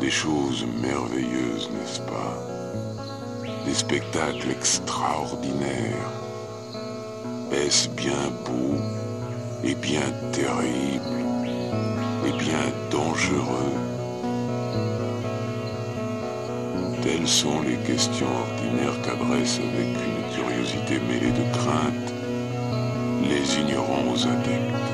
Des choses merveilleuses, n'est-ce pas? Des spectacles extraordinaires. Est-ce bien beau et bien terrible et bien dangereux? Telles sont les questions ordinaires qu'adressent avec une curiosité mêlée de crainte les ignorants aux adeptes.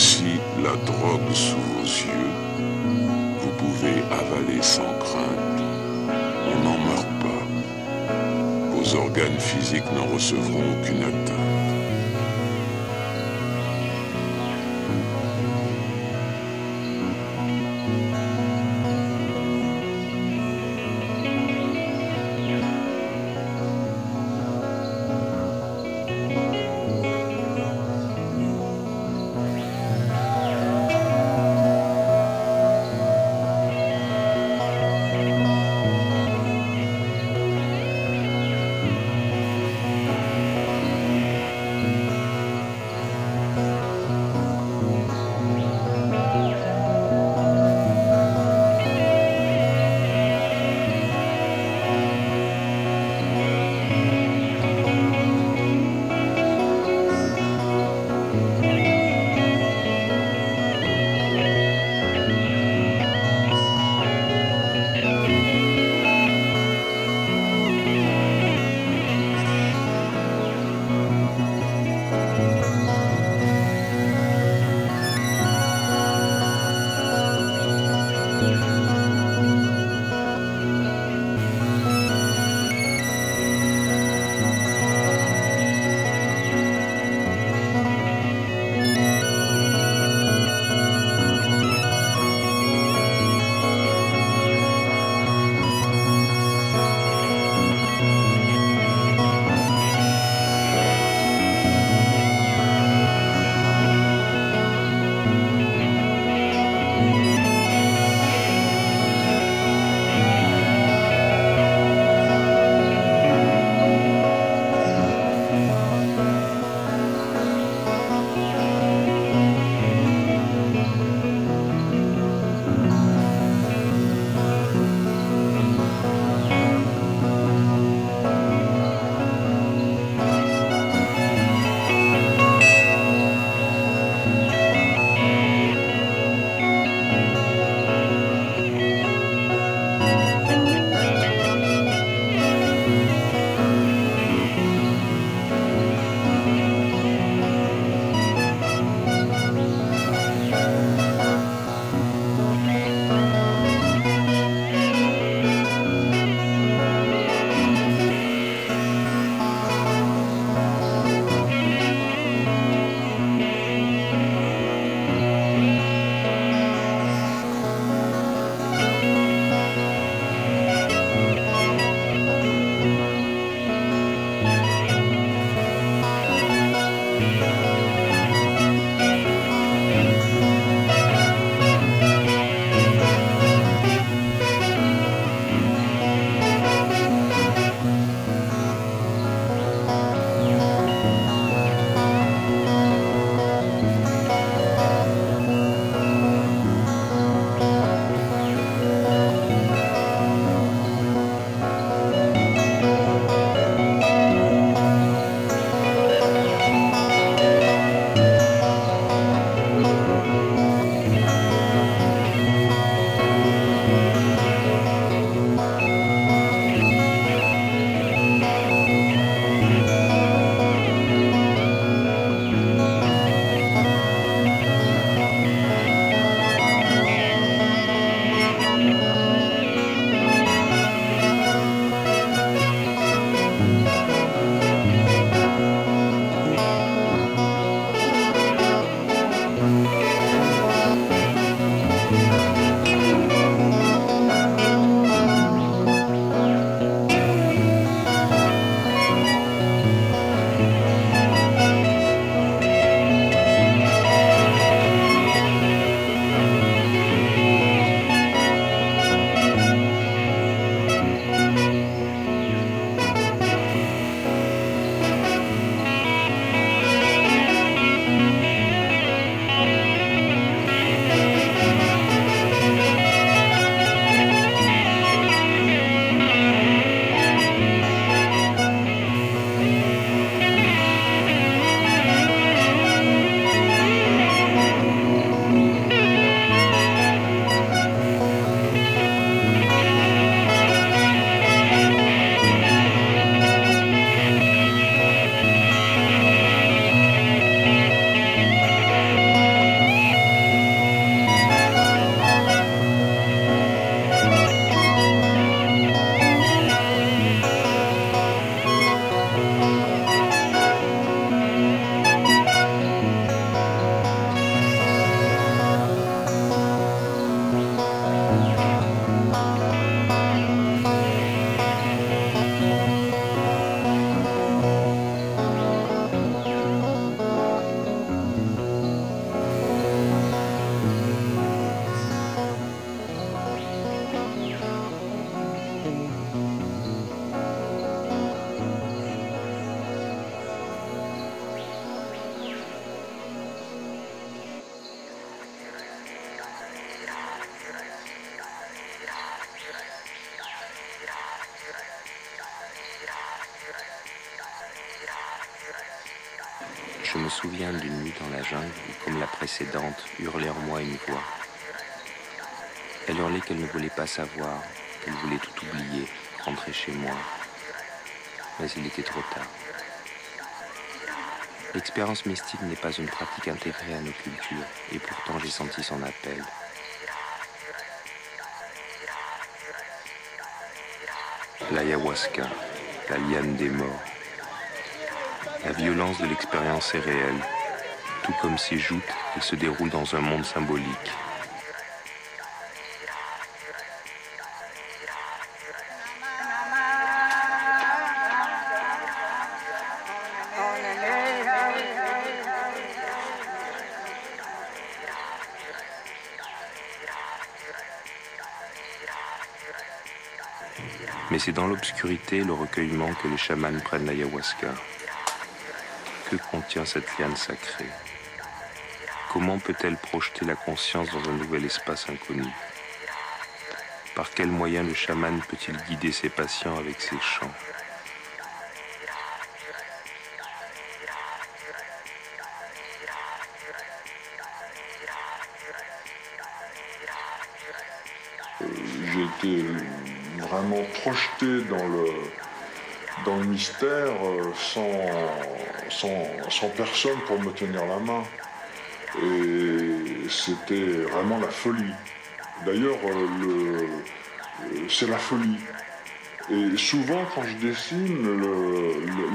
Voici la drogue sous vos yeux. Vous pouvez avaler sans crainte. On n'en meurt pas. Vos organes physiques n'en recevront aucune atteinte. Souviens d'une nuit dans la jungle où, comme la précédente, hurlait en moi une voix. Elle hurlait qu'elle ne voulait pas savoir, qu'elle voulait tout oublier, rentrer chez moi. Mais il était trop tard. L'expérience mystique n'est pas une pratique intégrée à nos cultures, et pourtant j'ai senti son appel. L'ayahuasca, la liane des morts. La violence de l'expérience est réelle, tout comme ses joutes, elle se déroule dans un monde symbolique. Mais c'est dans l'obscurité et le recueillement que les chamans prennent l'ayahuasca. Que contient cette liane sacrée Comment peut-elle projeter la conscience dans un nouvel espace inconnu Par quels moyens le chaman peut-il guider ses patients avec ses chants J'étais vraiment projeté dans le, dans le mystère euh, sans, sans, personne pour me tenir la main. Et c'était vraiment la folie. D'ailleurs, euh, c'est la folie. Et souvent, quand je dessine,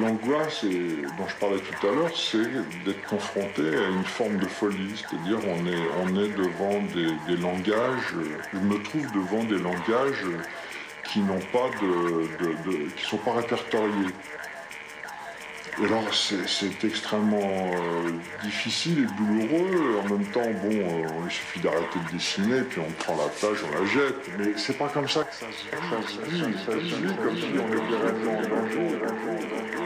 l'angoisse dont je parlais tout à l'heure, c'est d'être confronté à une forme de folie. C'est-à-dire, on est, on est devant des, langages, je me trouve devant des langages qui n'ont pas de, qui sont pas répertoriés. Et alors c'est extrêmement euh, difficile et douloureux. En même temps, bon, euh, il suffit d'arrêter de dessiner, puis on prend la page, on la jette. Mais c'est pas comme ça que ça se. Ça comme si on.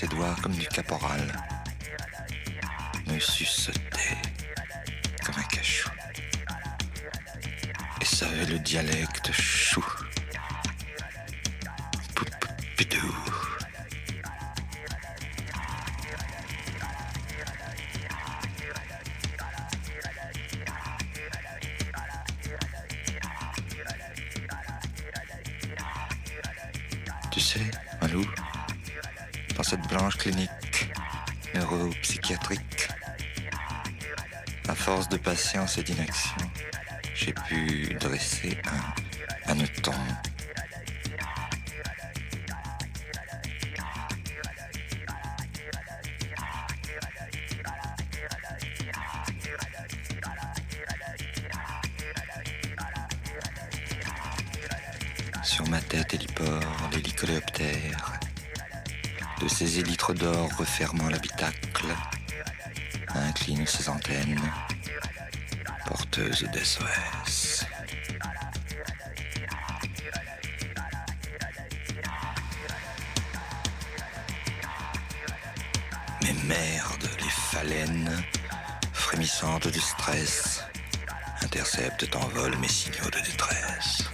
Ses doigts comme du caporal, me suçait le dialecte dans cette blanche clinique neuropsychiatrique, à force de patience et d'inaction, j'ai pu dresser un ses élytres d'or refermant l'habitacle, inclinent ses antennes, porteuses d'SOS. Mais merde, les phalènes, frémissantes de stress, interceptent en vol mes signaux de détresse.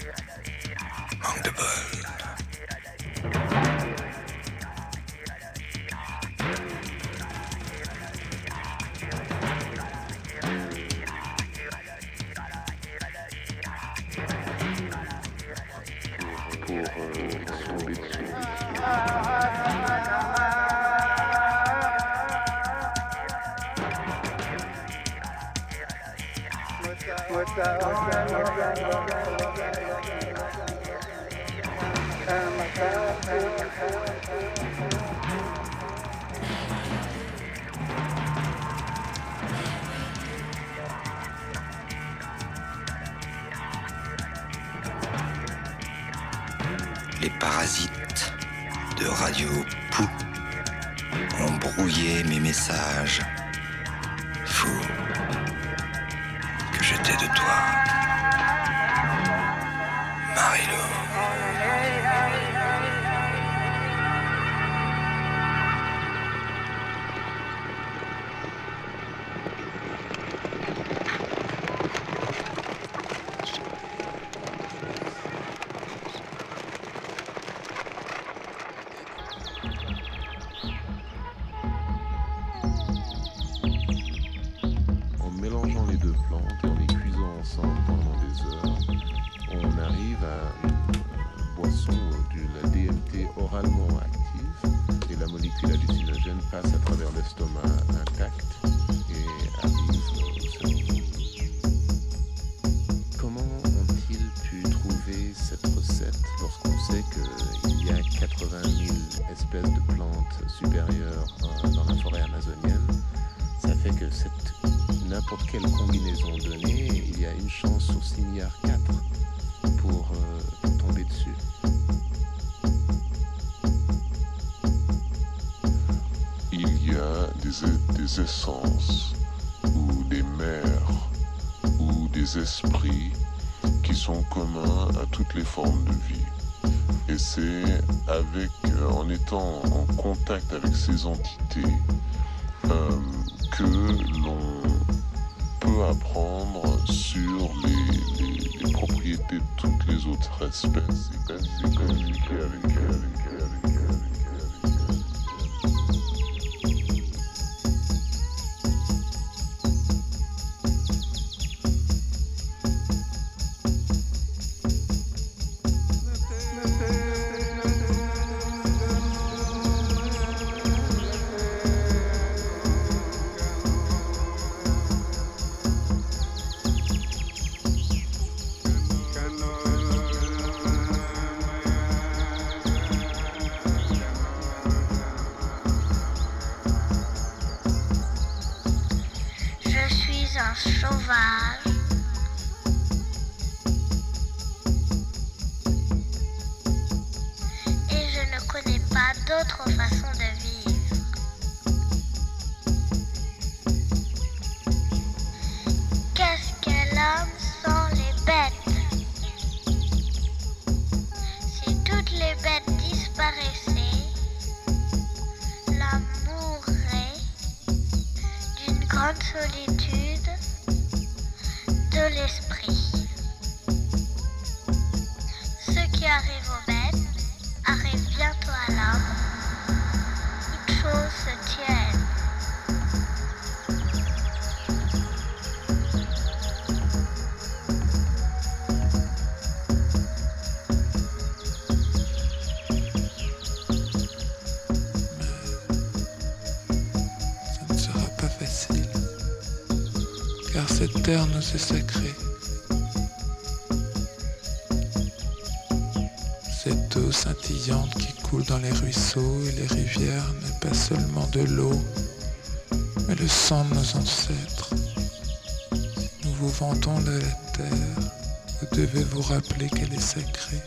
à travers l'estomac. entités euh, que l'on peut apprendre sur les propriétés de toutes les autres espèces. nous est sacrées. Cette eau scintillante qui coule dans les ruisseaux et les rivières n'est pas seulement de l'eau, mais le sang de nos ancêtres. Nous vous vendons de la terre, vous devez vous rappeler qu'elle est sacrée,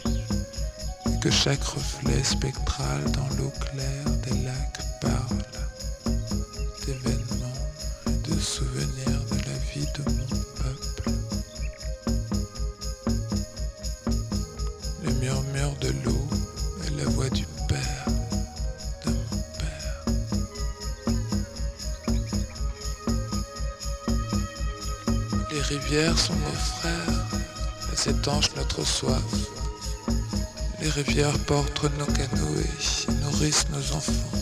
et que chaque reflet spectral dans l'eau claire sont nos frères, elles étanchent notre soif. Les rivières portent nos canoës et nourrissent nos enfants.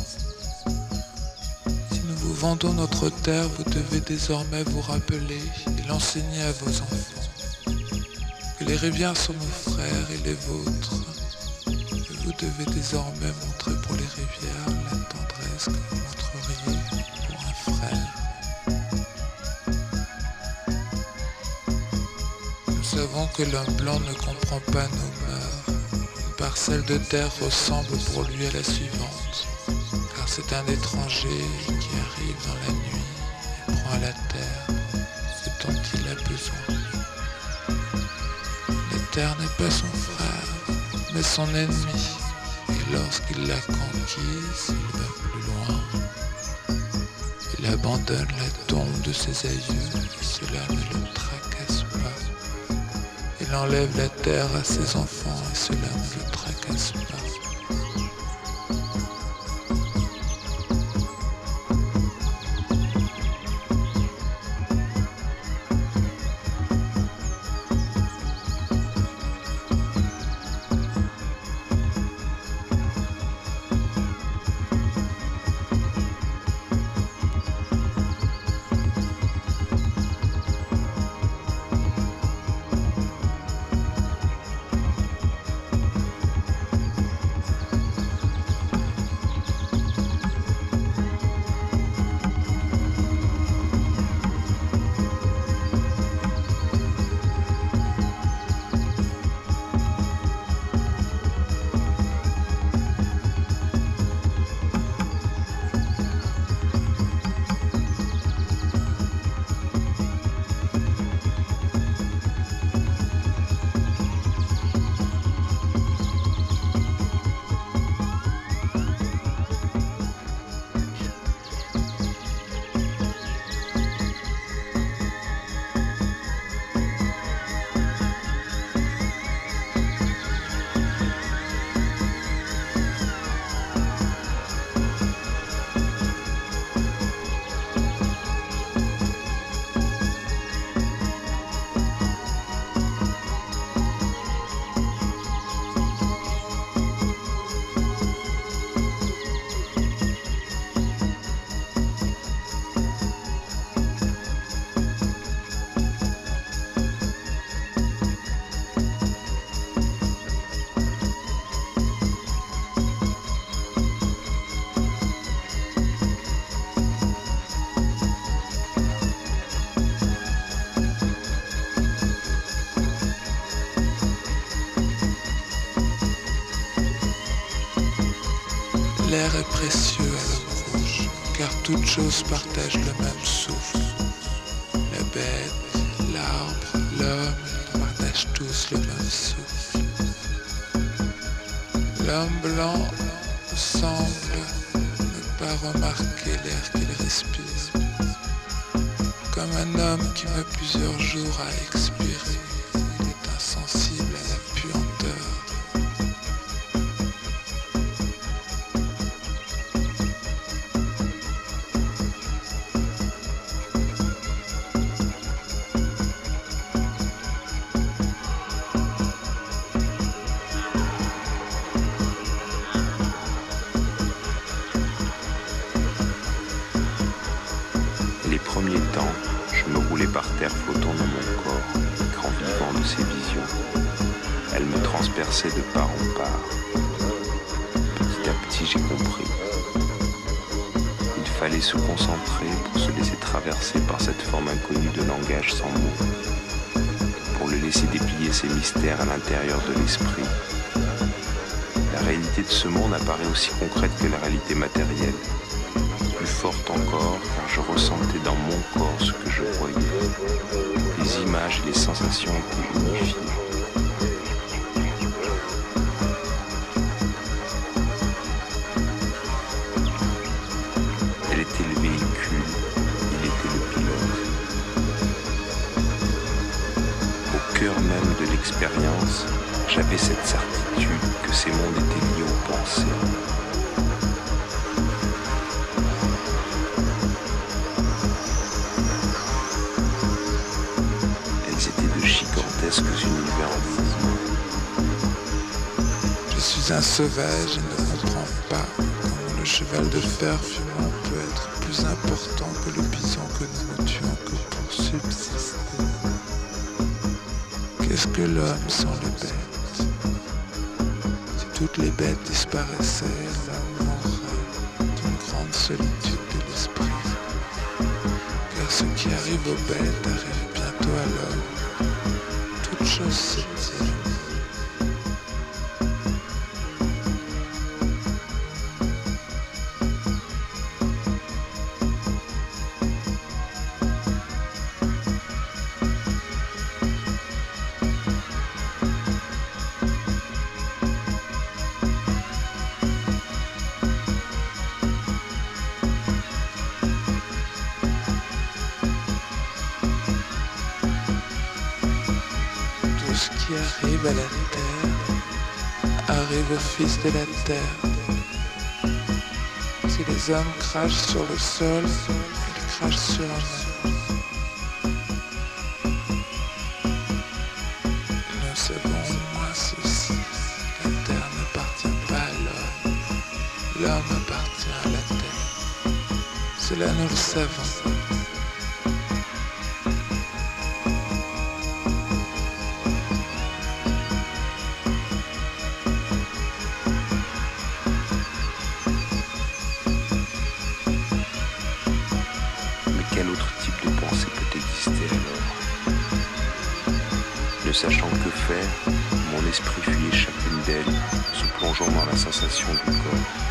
Si nous vous vendons notre terre, vous devez désormais vous rappeler et l'enseigner à vos enfants. Que les rivières sont nos frères et les vôtres. Et vous devez désormais montrer que l'homme blanc ne comprend pas nos mœurs. Une parcelle de terre ressemble pour lui à la suivante, car c'est un étranger qui arrive dans la nuit et prend la terre ce dont il a besoin. La terre n'est pas son frère, mais son ennemi, et lorsqu'il l'a conquise, il va plus loin. Il abandonne la tombe de ses aïeux, et cela ne le. Il enlève la terre à ses enfants et cela ne le tracasse pas. Car toutes choses partagent le même souffle. La bête, l'arbre, l'homme partagent tous le même souffle. L'homme blanc semble ne pas remarquer l'air qu'il respire, comme un homme qui met plusieurs jours à expirer. J'ai compris. Il fallait se concentrer pour se laisser traverser par cette forme inconnue de langage sans mots, pour le laisser déplier ses mystères à l'intérieur de l'esprit. La réalité de ce monde apparaît aussi concrète que la réalité matérielle plus forte encore car je ressentais dans mon corps ce que je voyais. Les images et les sensations étaient unifiées. J'avais cette certitude que ces mondes étaient liés aux pensées. Elles étaient de gigantesques univers. Je suis un sauvage et ne comprends pas comment le cheval de fer fumant peut être plus important que le bison l'homme sans les bêtes Si toutes les bêtes disparaissaient, l'homme mourrait d'une grande solitude de l'esprit. Car ce qui arrive aux bêtes arrive bientôt à l'homme. Toute chose la terre. Si les hommes crachent sur le sol, ils crachent sur mer. Nous savons au moins ceci? La terre n'appartient pas à l'homme. L'homme appartient à la terre. Cela nous le savons. Sachant que faire, mon esprit fuyait chacune d'elles, se plongeant dans la sensation du corps.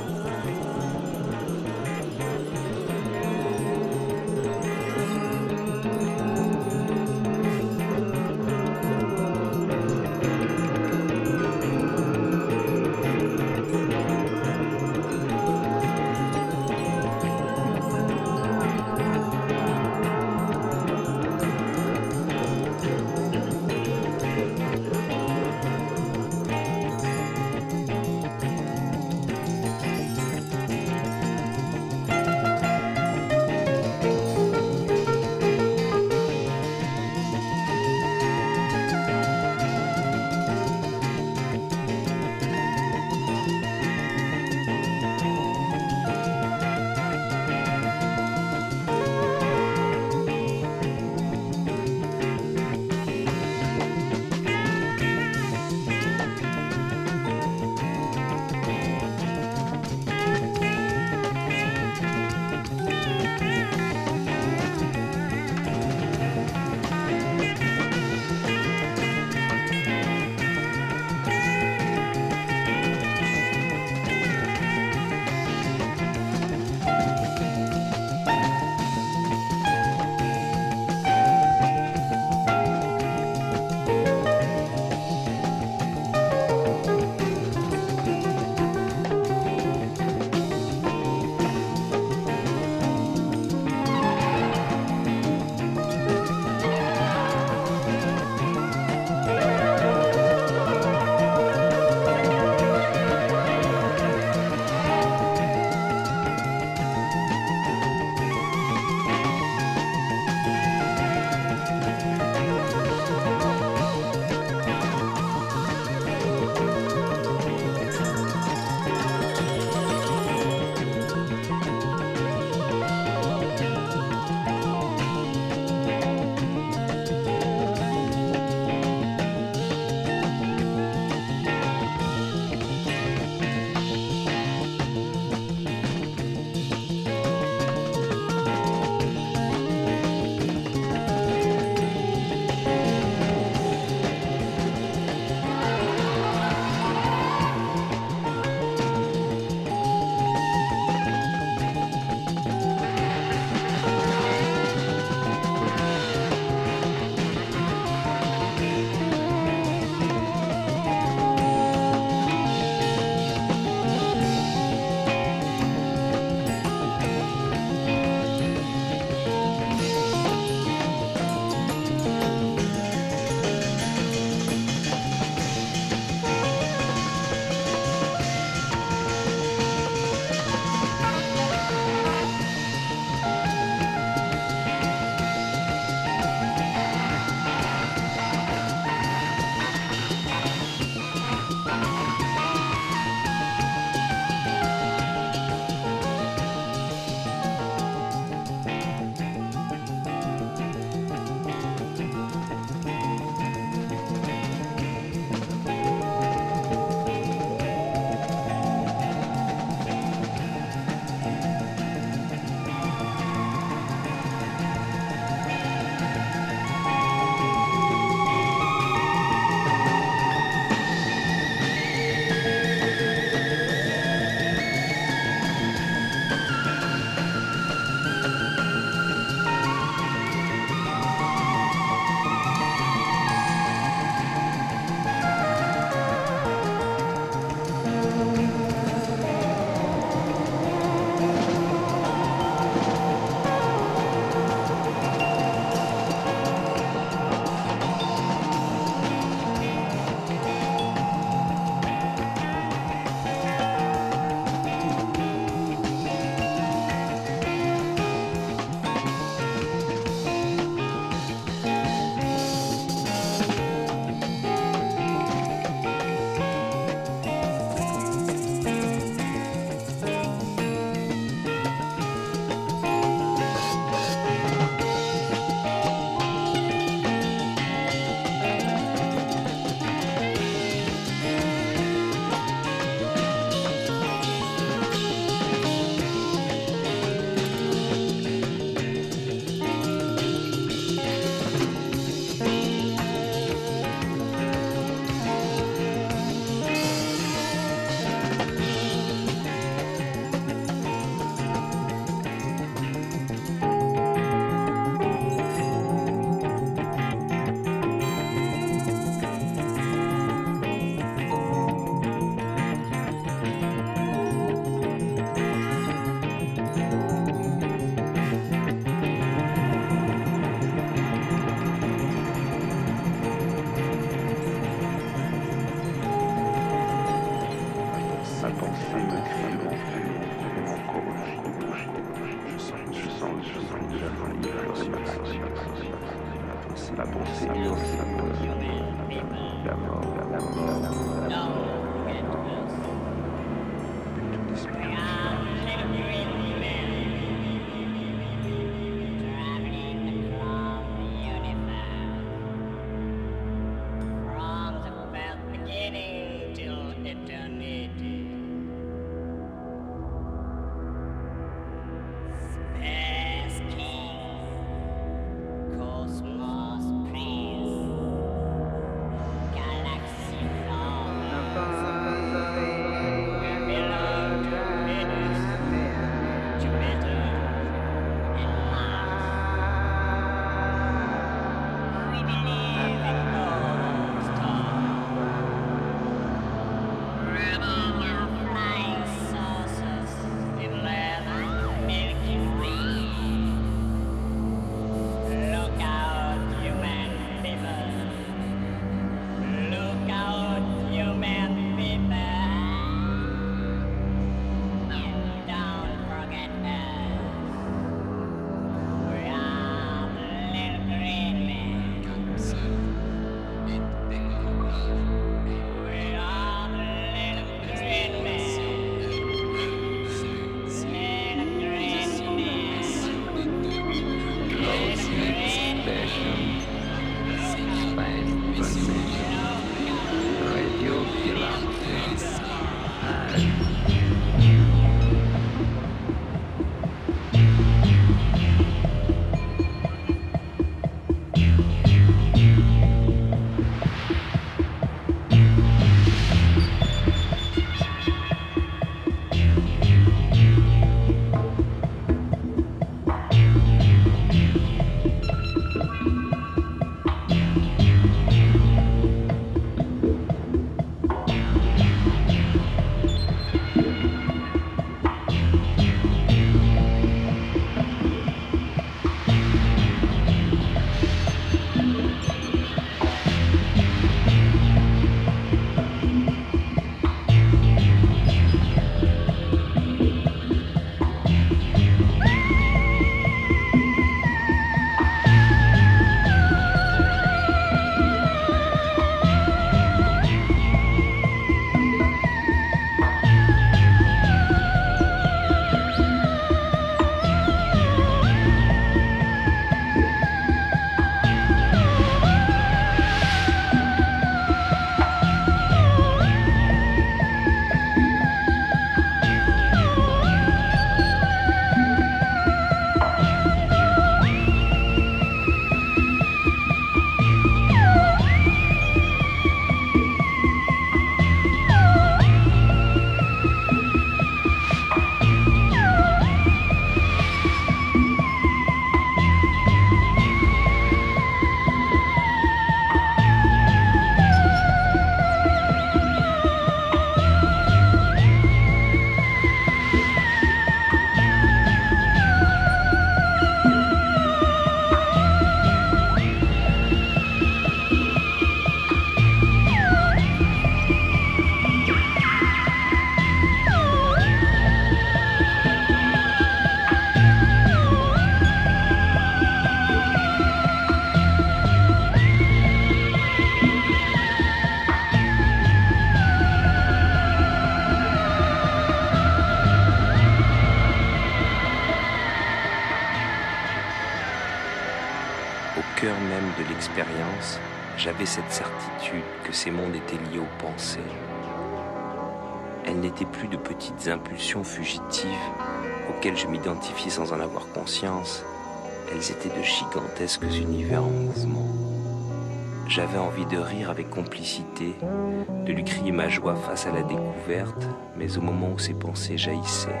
De lui crier ma joie face à la découverte, mais au moment où ses pensées jaillissaient,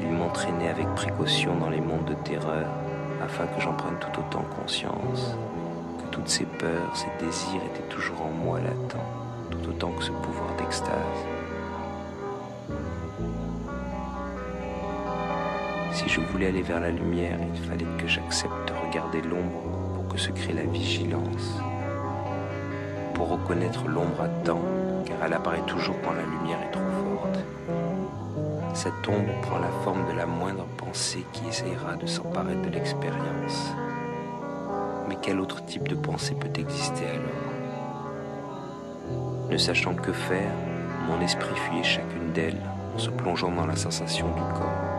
il m'entraînait avec précaution dans les mondes de terreur afin que j'en prenne tout autant conscience, que toutes ces peurs, ces désirs étaient toujours en moi latents, tout autant que ce pouvoir d'extase. Si je voulais aller vers la lumière, il fallait que j'accepte de regarder l'ombre pour que se crée la vigilance. Pour reconnaître l'ombre à temps, car elle apparaît toujours quand la lumière est trop forte. Cette ombre prend la forme de la moindre pensée qui essayera de s'emparer de l'expérience. Mais quel autre type de pensée peut exister alors? Ne sachant que faire, mon esprit fuyait chacune d'elles en se plongeant dans la sensation du corps.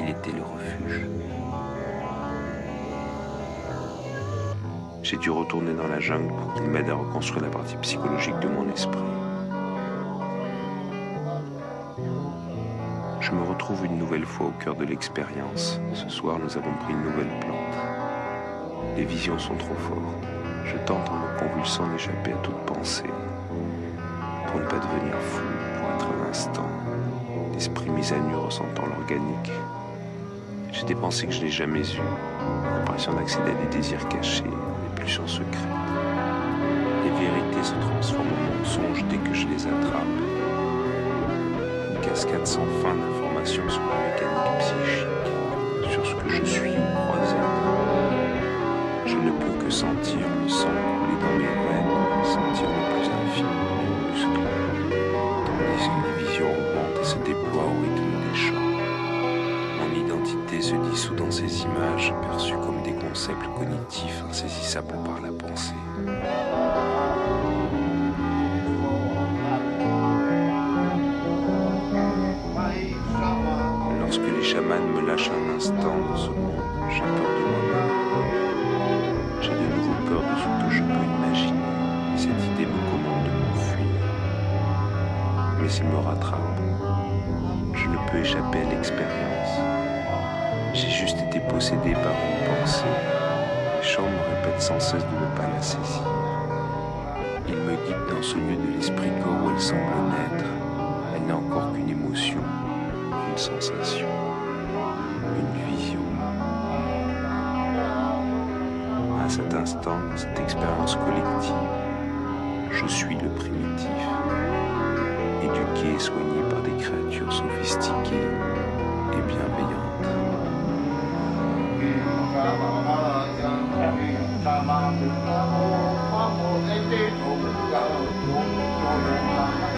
Il était le refuge. J'ai dû retourner dans la jungle pour qu'il m'aide à reconstruire la partie psychologique de mon esprit. Je me retrouve une nouvelle fois au cœur de l'expérience. Ce soir, nous avons pris une nouvelle plante. Les visions sont trop fortes. Je tente en me convulsant d'échapper à toute pensée. Pour ne pas devenir fou, pour être un instant. L'esprit mis à nu ressentant l'organique. J'ai des pensées que je n'ai jamais eues. L'impression d'accéder à des désirs cachés, Les vérités se transforment en mensonges dès que je les attrape cascade sans fin d'informations sur la mécanique psychique, sur ce que je suis ou crois être. Je ne peux que sentir le sang couler dans mes veines, sentir le plus infime de mes muscles, tandis que les visions augmentent et se déploient au rythme des chants. Mon identité se dissout dans ces images perçues concepts cognitifs insaisissables par la pensée. Lorsque les chamans me lâchent un instant dans ce monde, j'ai peur de moi-même. J'ai de nouveau peur de ce que je peux imaginer. Cette idée me commande de m'enfuir. Mais il me rattrape. Je ne peux échapper à l'expérience. J'ai juste été possédé par une pensée. Les chants me répètent sans cesse de ne pas la saisir. Il me guide dans ce lieu de l'esprit corps où elle semble naître. Elle n'est encore qu'une émotion une sensation, une vision. À cet instant, cette expérience collective, je suis le primitif, éduqué et soigné par des créatures sophistiquées et bienveillantes. Thank you.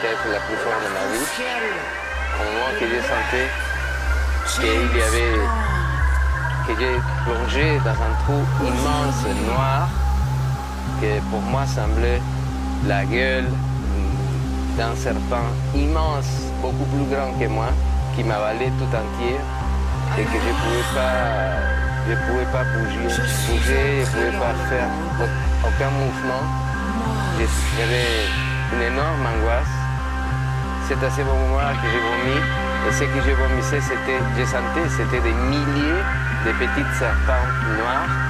peut-être la plus forte de ma vie, au moment que j'ai senti qu'il y avait, que j'ai plongé dans un trou immense, noir, que pour moi semblait la gueule d'un serpent immense, beaucoup plus grand que moi, qui m'avalait tout entier et que je ne pouvais pas, je pouvais pas bouger, bouger, je ne pouvais pas faire aucun mouvement. J'avais une énorme angoisse. C'est à ce moment-là que j'ai vomi. Et ce que je vomissais, c'était, je sentais, c'était des milliers de petits serpents noirs.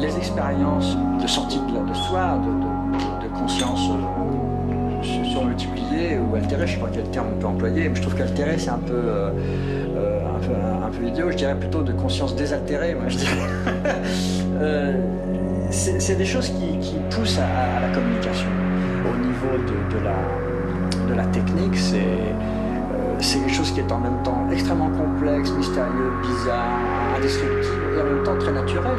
Les expériences de sortie de, soi, de, conscience euh, ou altérées, je ne sais pas quel terme on peut employer, mais je trouve qu'altéré c'est un peu, euh, euh, un, peu, idiot, je dirais plutôt de conscience désaltérée, moi je dirais. Euh, c'est des choses qui, poussent à, la communication. Au niveau de, de la, de la technique, c'est euh, c'est quelque chose qui est en même temps extrêmement complexe, mystérieux, bizarre, indestructible et en même temps très naturel.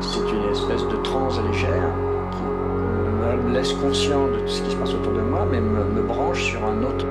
C'est une espèce de transe légère qui me laisse conscient de tout ce qui se passe autour de moi, mais me, branche sur un autre,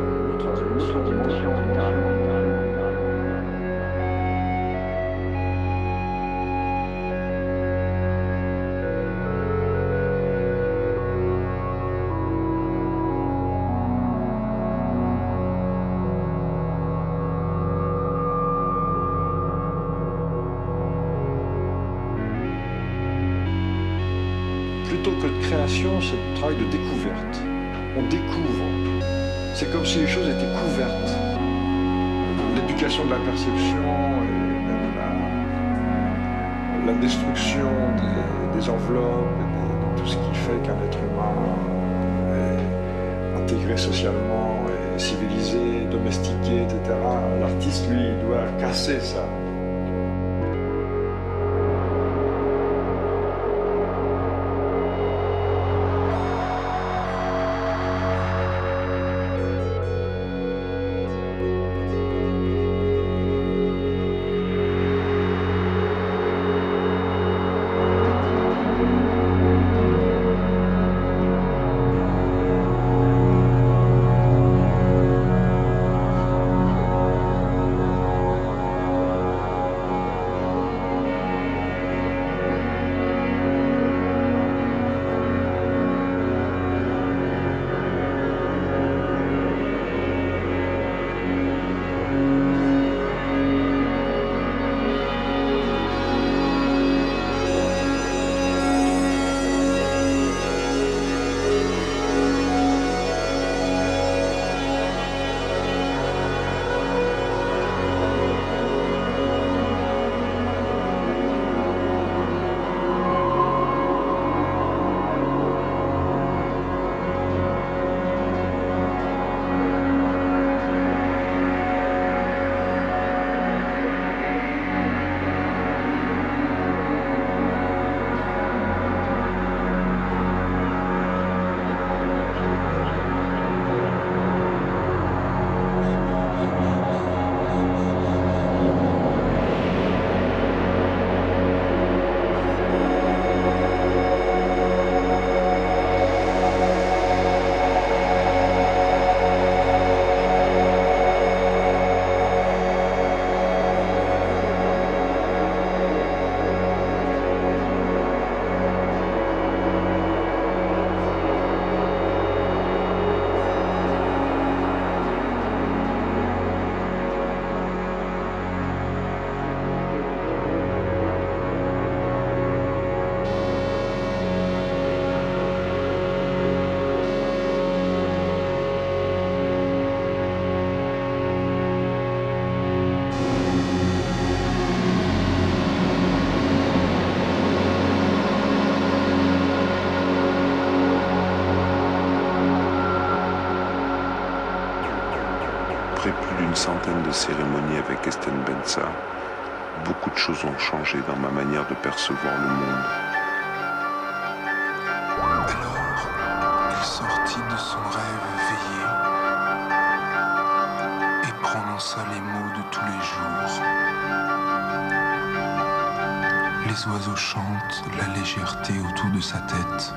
sa tête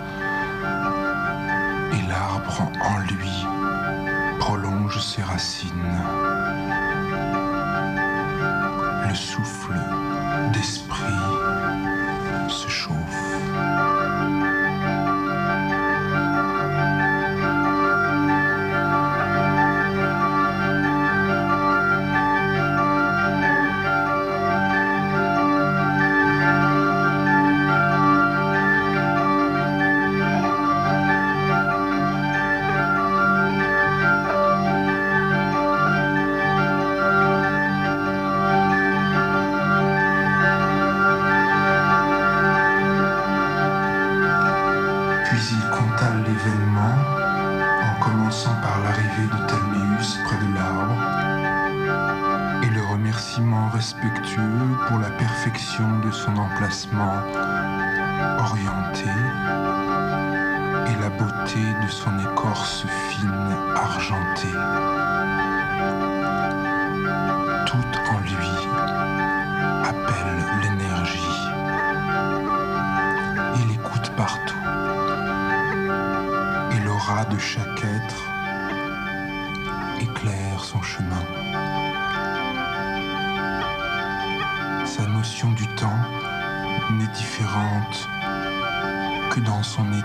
et l'arbre en lui prolonge ses racines. Le souffle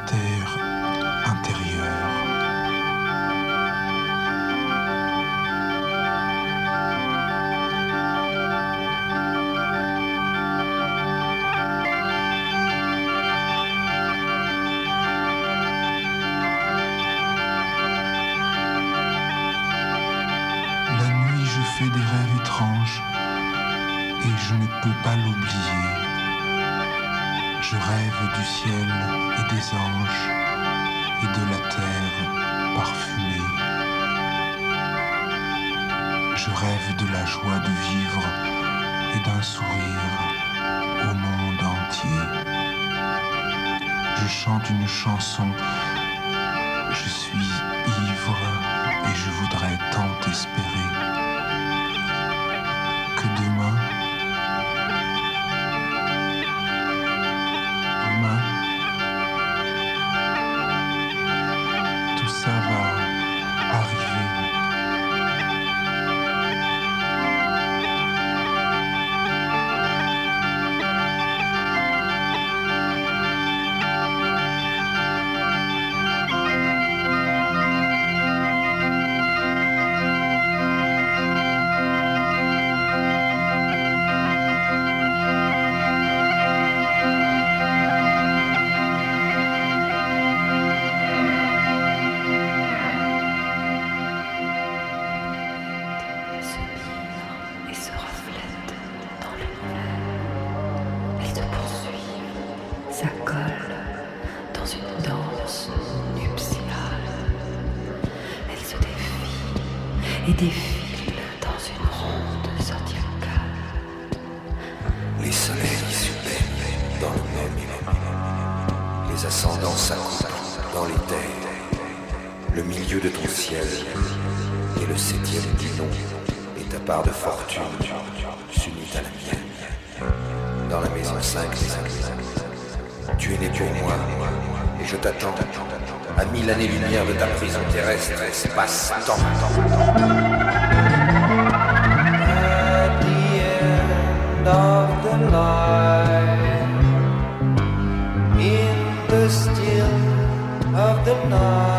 dans et défilent dans une ronde zodiacale. Les soleils se baignent dans le même. Les ascendants s'accouplent dans les terres. Le milieu de ton ciel et le septième du nom et ta part de fortune s'unit à la mienne. Dans la maison 5 des. Tu es né pour moi et je t'attends à mille années-lumière de ta prison terrestre, espace-temps. At the end of the line, in the still of the night,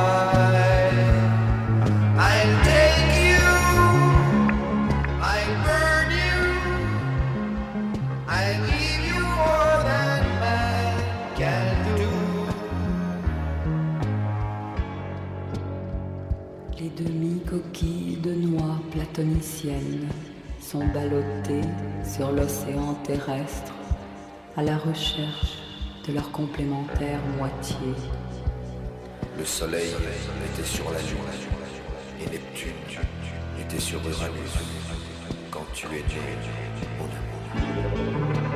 sont ballottées sur l'océan terrestre à la recherche de leur complémentaire moitié. Le soleil était sur la lune et Neptune était sur Uranus quand tu es né, mon amour.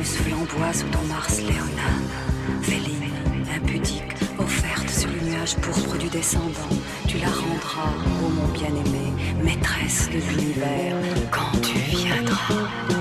Vénus flamboie ton Mars léonin. Féline, impudique, offerte sur le nuage pourpre du descendant. Tu la rendras, ô mon bien-aimé, maîtresse de l'univers, quand tu viendras.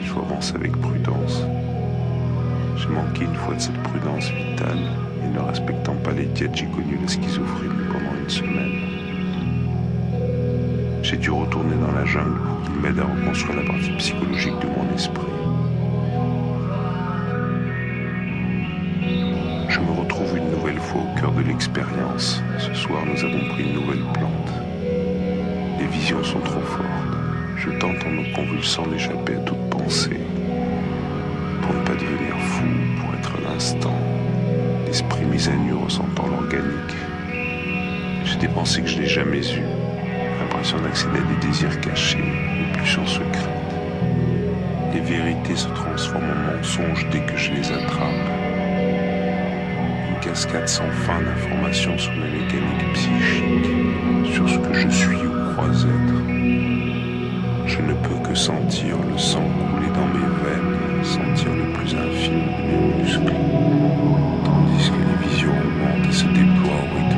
Il faut avancer avec prudence. J'ai manqué une fois de cette prudence vitale et ne respectant pas les diètes, j'ai connu la schizophrénie pendant une semaine. J'ai dû retourner dans la jungle pour qu'il m'aide à reconstruire la partie psychologique de mon esprit. Je me retrouve une nouvelle fois au cœur de l'expérience. Ce soir, nous avons pris une nouvelle plante. Les visions sont trop fortes. Je tente en me convulsant d'échapper à toute Pour ne pas devenir fou, pour être l'instant. L'esprit mis à nu ressentant l'organique. J'ai des pensées que je n'ai jamais eues l'impression d'accéder à des désirs cachés, les plus en secret. Les vérités se transforment en mensonges dès que je les attrape. Une cascade sans fin d'informations sur ma mécanique psychique, sur ce que je suis ou crois être. Je ne peux que sentir le sang dans mes veines, sentir le plus infime de mes muscles, tandis que les visions augmentent et se déploient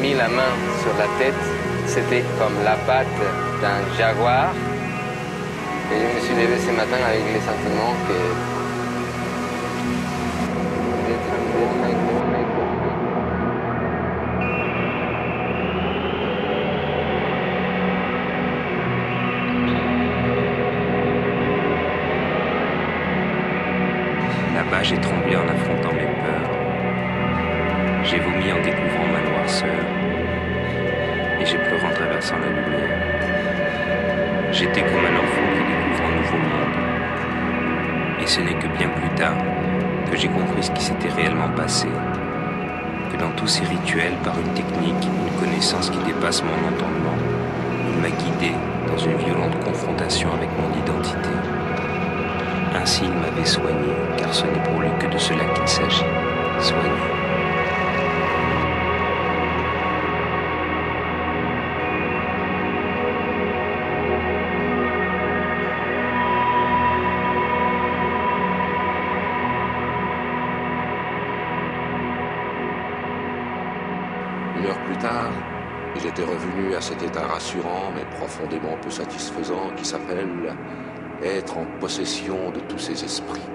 mis la main sur la tête, c'était comme la patte d'un jaguar. Et je me suis levé ce matin avec le sentiment que mon entendement, il m'a guidé dans une violente confrontation avec mon identité. Ainsi il m'avait soigné, car ce n'est pour lui que de cela qu'il s'agit, soigner. Possession de tous ses esprits.